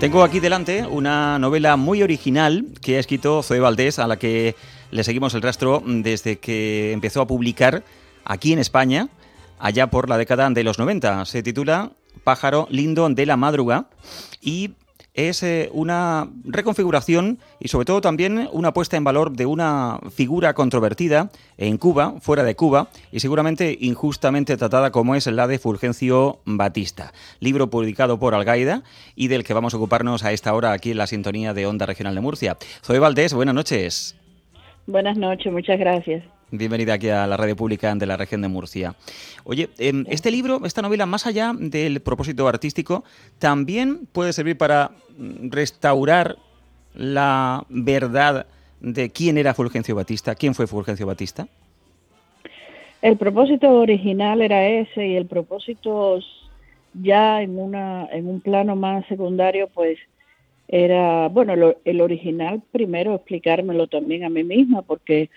Tengo aquí delante una novela muy original que ha escrito Zoe Valdés, a la que le seguimos el rastro desde que empezó a publicar aquí en España, allá por la década de los 90. Se titula Pájaro lindo de la madruga y es eh, una reconfiguración y sobre todo también una puesta en valor de una figura controvertida en Cuba, fuera de Cuba, y seguramente injustamente tratada como es la de Fulgencio Batista. Libro publicado por Algaida y del que vamos a ocuparnos a esta hora aquí en la sintonía de Onda Regional de Murcia. Zoe Valdés, buenas noches. Buenas noches, muchas gracias. Bienvenida aquí a la radio pública de la región de Murcia. Oye, em, este libro, esta novela, más allá del propósito artístico, también puede servir para restaurar la verdad de quién era Fulgencio Batista, quién fue Fulgencio Batista. El propósito original era ese y el propósito ya en una en un plano más secundario, pues era bueno, el original primero explicármelo también a mí misma porque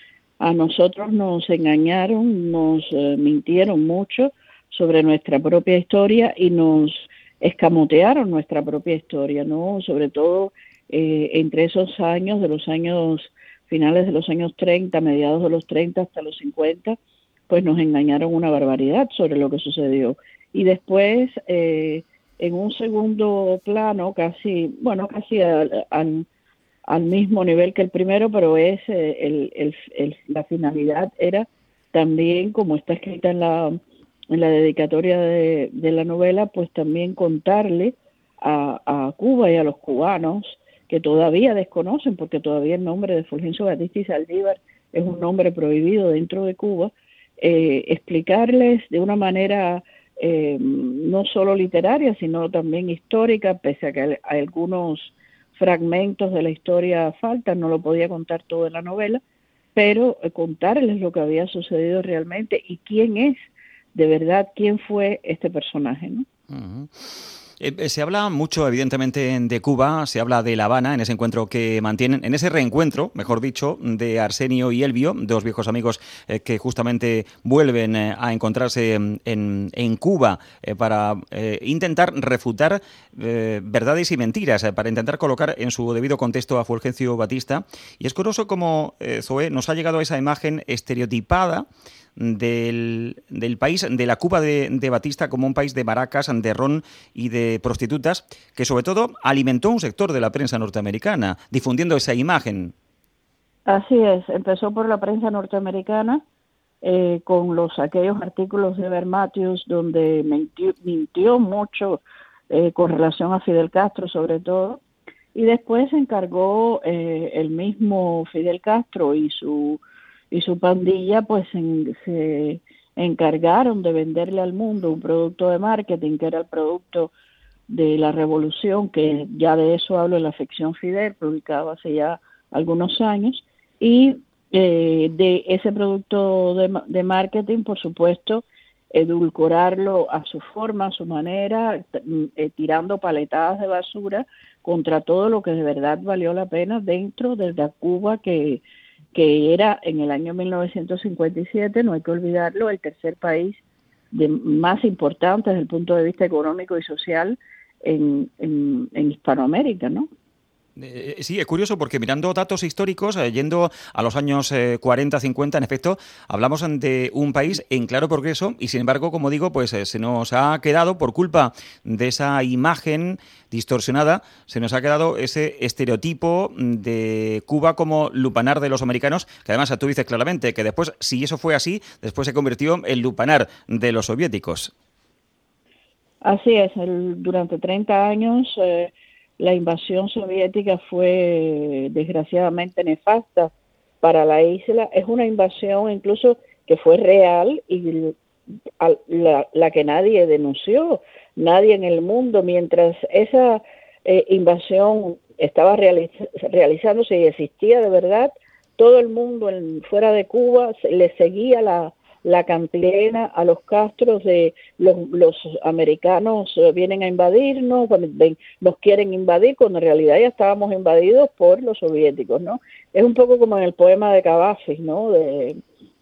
a nosotros nos engañaron, nos eh, mintieron mucho sobre nuestra propia historia y nos escamotearon nuestra propia historia, ¿no? Sobre todo eh, entre esos años, de los años finales de los años 30, mediados de los 30 hasta los 50, pues nos engañaron una barbaridad sobre lo que sucedió. Y después, eh, en un segundo plano, casi, bueno, casi al, al mismo nivel que el primero, pero es el, la finalidad era también, como está escrita en la, en la dedicatoria de, la novela, pues también contarle a, a, Cuba y a los cubanos que todavía desconocen, porque todavía el nombre de Fulgencio Batista y Saldívar es un nombre prohibido dentro de Cuba, eh, explicarles de una manera eh, no solo literaria, sino también histórica, pese a que algunos fragmentos de la historia faltan, no lo podía contar todo en la novela, pero eh, contarles lo que había sucedido realmente y quién es de verdad, quién fue este personaje. ¿no? Eh, se habla mucho, evidentemente, de Cuba, se habla de La Habana, en ese encuentro que mantienen, en ese reencuentro, mejor dicho, de Arsenio y Elvio, dos viejos amigos eh, que justamente vuelven a encontrarse en, en Cuba para intentar refutar verdades y mentiras, para intentar colocar en su debido contexto a Fulgencio Batista. Y es curioso como Zoe nos ha llegado a esa imagen estereotipada del, del país, de la Cuba de, Batista como un país de baracas, de ron y de prostitutas, que sobre todo alimentó un sector de la prensa norteamericana, difundiendo esa imagen. Así es, empezó por la prensa norteamericana eh, con los aquellos artículos de Ver Matthews donde mintió, mucho eh, con relación a Fidel Castro sobre todo, y después encargó eh, el mismo Fidel Castro y su y su pandilla pues se encargaron de venderle al mundo un producto de marketing que era el producto de la revolución, que ya de eso hablo en la ficción Fidel, publicado hace ya algunos años, y eh, de ese producto de, marketing, por supuesto, edulcorarlo a su forma, a su manera, eh, tirando paletadas de basura contra todo lo que de verdad valió la pena dentro de la Cuba que que era en el año 1957, no hay que olvidarlo, el tercer país de, más importante desde el punto de vista económico y social en, en, en Hispanoamérica, ¿no? Eh, sí, es curioso porque mirando datos históricos, eh, yendo a los años 40, eh, 50, en efecto, hablamos de un país en claro progreso y sin embargo, como digo, pues se nos ha quedado por culpa de esa imagen distorsionada, se nos ha quedado ese estereotipo de Cuba como lupanar de los americanos, que además tú dices claramente que después, si eso fue así, después se convirtió en lupanar de los soviéticos. Así es, durante 30 años la invasión soviética fue desgraciadamente nefasta para la isla. Es una invasión incluso que fue real y la, que nadie denunció, nadie en el mundo, mientras esa eh, invasión estaba realizándose y existía de verdad, todo el mundo fuera de Cuba le seguía la, la cantilena a los castros de los, los americanos eh, vienen a invadirnos, nos quieren invadir, cuando en realidad ya estábamos invadidos por los soviéticos, ¿no? Es un poco como en el poema de Cavafis, ¿no? De,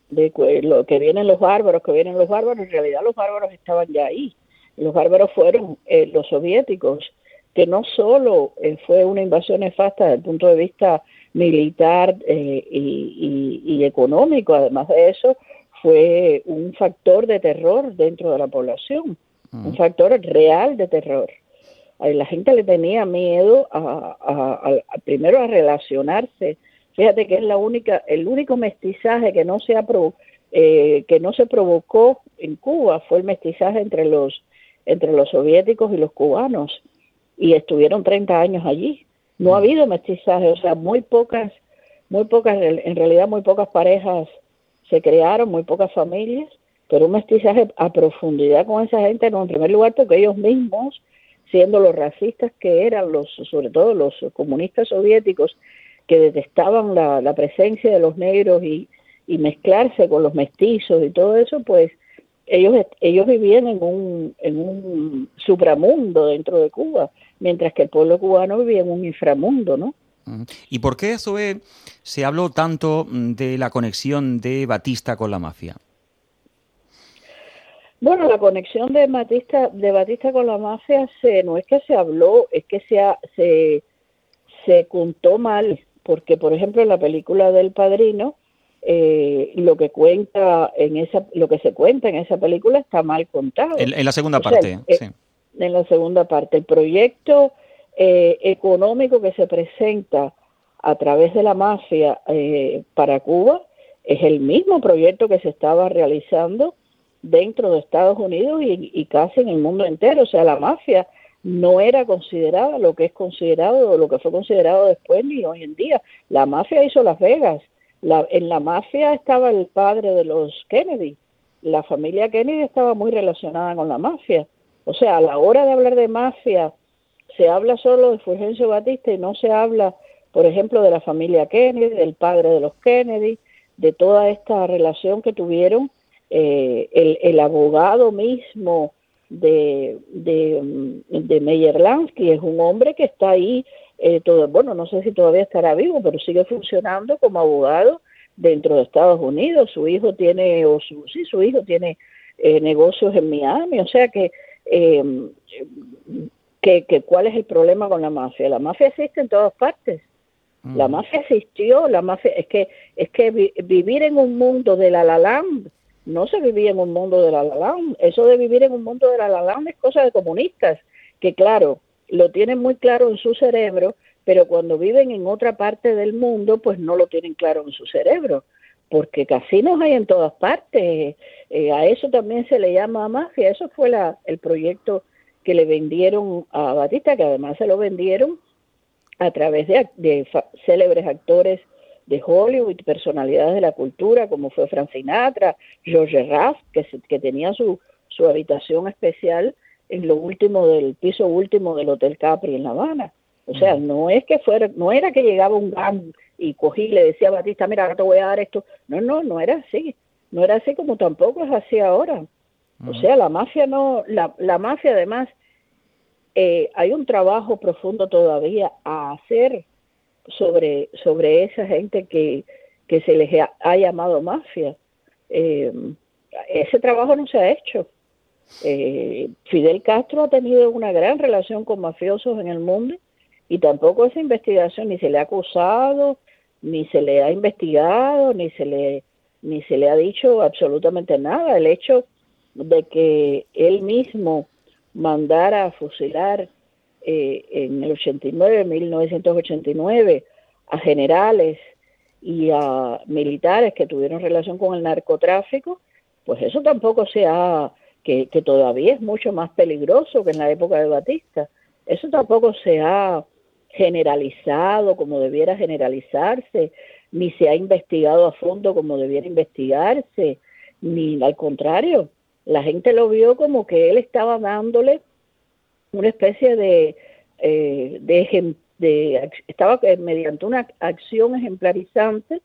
de lo que vienen los bárbaros, que vienen los bárbaros, en realidad los bárbaros estaban ya ahí. Los bárbaros fueron eh, los soviéticos que no solo eh, fue una invasión nefasta desde el punto de vista militar eh, y, económico, además de eso, fue un factor de terror dentro de la población, un factor real de terror. La gente le tenía miedo a, primero a relacionarse. Fíjate que es la única, el único mestizaje que no se ha eh, que no se provocó en Cuba fue el mestizaje entre los entre los soviéticos y los cubanos y estuvieron 30 años allí. No ha habido mestizaje, o sea, muy pocas, muy pocas, en realidad muy pocas parejas se crearon, muy pocas familias, pero un mestizaje a profundidad con esa gente, no, en primer lugar porque ellos mismos, siendo los racistas que eran, los, sobre todo los comunistas soviéticos, que detestaban la, presencia de los negros y, y mezclarse con los mestizos y todo eso, pues ellos, ellos vivían en un, en un supramundo dentro de Cuba, mientras que el pueblo cubano vivía en un inframundo, ¿no? ¿Y por qué, Zoe, se habló tanto de la conexión de Batista con la mafia? Bueno, la conexión de Batista, de Batista con la mafia se, no es que se habló, es que se, se, se contó mal, porque por ejemplo en la película del Padrino, eh, lo que cuenta en esa lo que se cuenta en esa película está mal contado en, la segunda parte eh, sí. en la segunda parte el proyecto eh, económico que se presenta a través de la mafia para Cuba es el mismo proyecto que se estaba realizando dentro de Estados Unidos y, y casi en el mundo entero o sea la mafia no era considerada lo que es considerado o lo que fue considerado después ni hoy en día la mafia hizo Las Vegas en la mafia estaba el padre de los Kennedy. La familia Kennedy estaba muy relacionada con la mafia. O sea, a la hora de hablar de mafia, se habla solo de Fulgencio Batista y no se habla, por ejemplo, de la familia Kennedy, del padre de los Kennedy, de toda esta relación que tuvieron eh, el, abogado mismo de, de, de Meyer Lansky, es un hombre que está ahí eh, todo, bueno, no sé si todavía estará vivo, pero sigue funcionando como abogado dentro de Estados Unidos. Su hijo tiene, o su, sí, su hijo tiene eh, negocios en Miami, o sea que, eh, que, que, ¿cuál es el problema con la mafia? La mafia existe en todas partes. La mm. mafia existió, la mafia, es que, es que vivir en un mundo de la la no se vivía en un mundo de la la eso de vivir en un mundo de la la es cosa de comunistas, que claro, lo tienen muy claro en su cerebro, pero cuando viven en otra parte del mundo, pues no lo tienen claro en su cerebro, porque casinos hay en todas partes. Eh, a eso también se le llama mafia. Eso fue la, el proyecto que le vendieron a Batista, que además se lo vendieron a través de, de célebres actores de Hollywood, personalidades de la cultura, como fue Frank Sinatra, George Raff, que, que tenía su, su habitación especial en lo último del piso último del Hotel Capri en La Habana. O sea, no es que fuera, no era que llegaba un gang y cogí y le decía a Batista, mira, ahora te voy a dar esto. No, no, no era así. No era así como tampoco es así ahora. O sea, la mafia no, la, la mafia además, eh, hay un trabajo profundo todavía a hacer sobre, sobre esa gente que, que se les ha, llamado mafia. Eh, ese trabajo no se ha hecho. Eh, Fidel Castro ha tenido una gran relación con mafiosos en el mundo y tampoco esa investigación ni se le ha acusado, ni se le ha investigado, ni se le ni se le ha dicho absolutamente nada. El hecho de que él mismo mandara a fusilar eh, en el 89, 1989, a generales y a militares que tuvieron relación con el narcotráfico, pues eso tampoco se ha que, todavía es mucho más peligroso que en la época de Batista. Eso tampoco se ha generalizado como debiera generalizarse, ni se ha investigado a fondo como debiera investigarse, ni al contrario, la gente lo vio como que él estaba dándole una especie de, eh, de, estaba mediante una acción ejemplarizante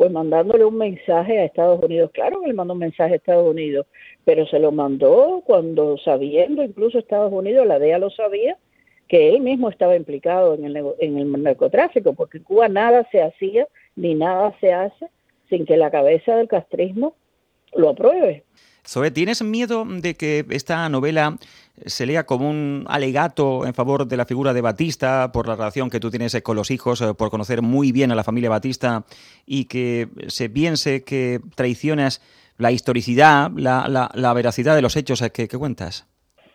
pues mandándole un mensaje a Estados Unidos. Claro que le mandó un mensaje a Estados Unidos, pero se lo mandó cuando sabiendo, incluso Estados Unidos, la DEA lo sabía, que él mismo estaba implicado en el, en el narcotráfico, porque en Cuba nada se hacía ni nada se hace sin que la cabeza del castrismo lo apruebe. Zoe, ¿tienes miedo de que esta novela se lea como un alegato en favor de la figura de Batista, por la relación que tú tienes con los hijos, eh, por conocer muy bien a la familia Batista y que se piense que traicionas la historicidad, la, la, veracidad de los hechos que, cuentas.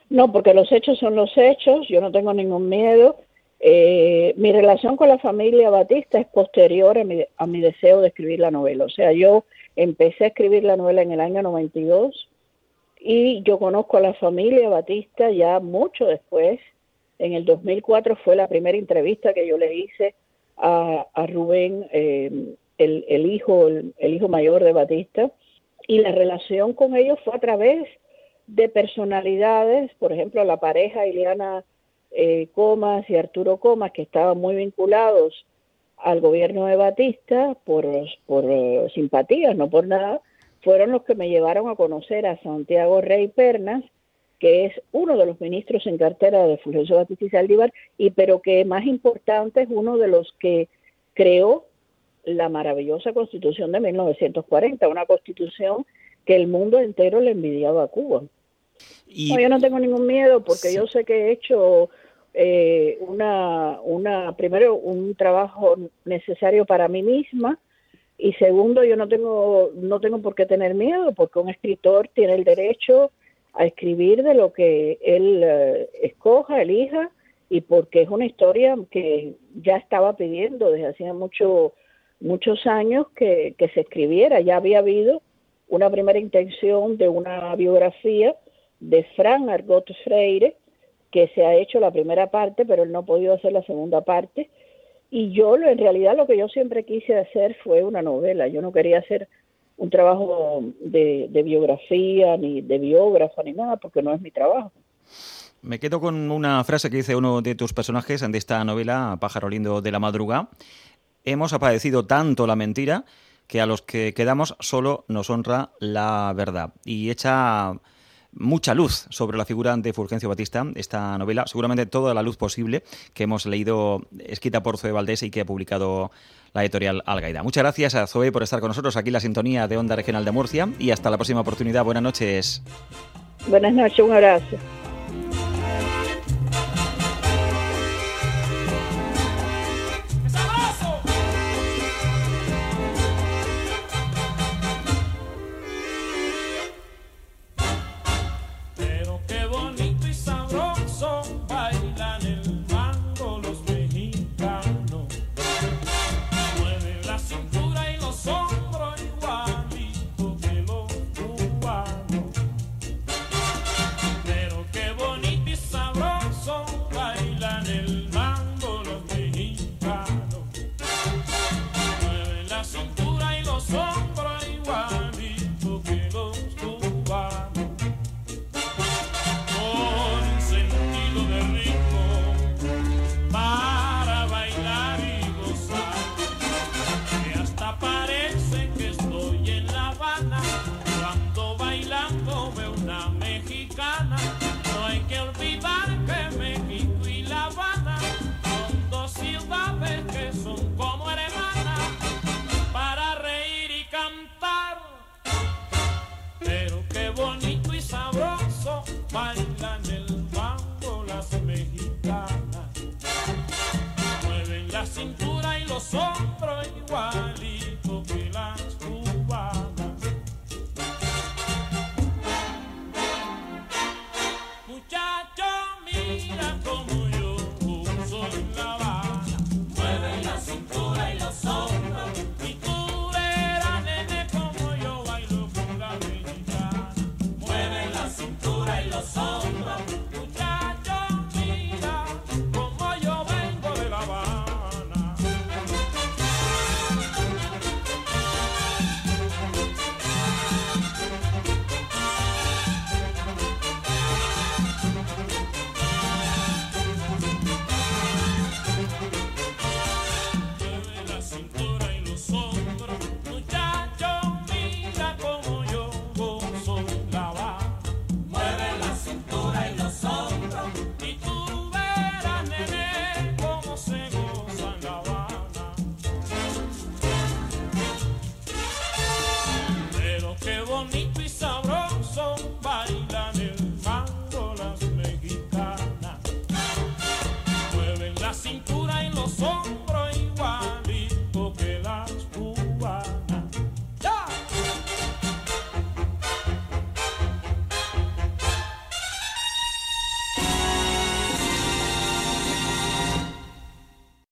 No, porque los hechos son los hechos, yo no tengo ningún miedo. Eh, mi relación con la familia Batista es posterior a mi, a mi deseo de escribir la novela. O sea, yo empecé a escribir la novela en el año 92 y yo conozco a la familia Batista ya mucho después. En el 2004 fue la primera entrevista que yo le hice a, Rubén, eh, el, hijo, el, hijo mayor de Batista, y la relación con ellos fue a través de personalidades, por ejemplo, la pareja Ileana eh, Comas y Arturo Comas, que estaban muy vinculados al gobierno de Batista por, por simpatías, no por nada, fueron los que me llevaron a conocer a Santiago Rey Pernas, que es uno de los ministros en cartera de Fulgencio Batista y Saldívar, y pero que más importante es uno de los que creó la maravillosa constitución de 1940, una constitución que el mundo entero le envidiaba a Cuba. Y... yo no tengo ningún miedo porque yo sé que he hecho eh, una, una, primero, un trabajo necesario para mí misma, y segundo, yo no tengo, no tengo por qué tener miedo, porque un escritor tiene el derecho a escribir de lo que él eh, escoja, elija, y porque es una historia que ya estaba pidiendo desde hacía mucho, muchos años que, que se escribiera. Ya había habido una primera intención de una biografía de Fran Argot Freire, que se ha hecho la primera parte, pero él no ha podido hacer la segunda parte, y yo, en realidad, lo que yo siempre quise hacer fue una novela. Yo no quería hacer un trabajo de, biografía, ni de biógrafo, ni nada, porque no es mi trabajo. Me quedo con una frase que dice uno de tus personajes de esta novela, Pájaro Lindo de la Madruga. Hemos apadecido tanto la mentira que a los que quedamos solo nos honra la verdad. Y echa mucha luz sobre la figura de Fulgencio Batista, esta novela, seguramente toda la luz posible que hemos leído, escrita por Zoe Valdés y que ha publicado la editorial Algaida. Muchas gracias a Zoe por estar con nosotros aquí en la sintonía de Onda Regional de Murcia y hasta la próxima oportunidad. Buenas noches. Buenas noches, un abrazo.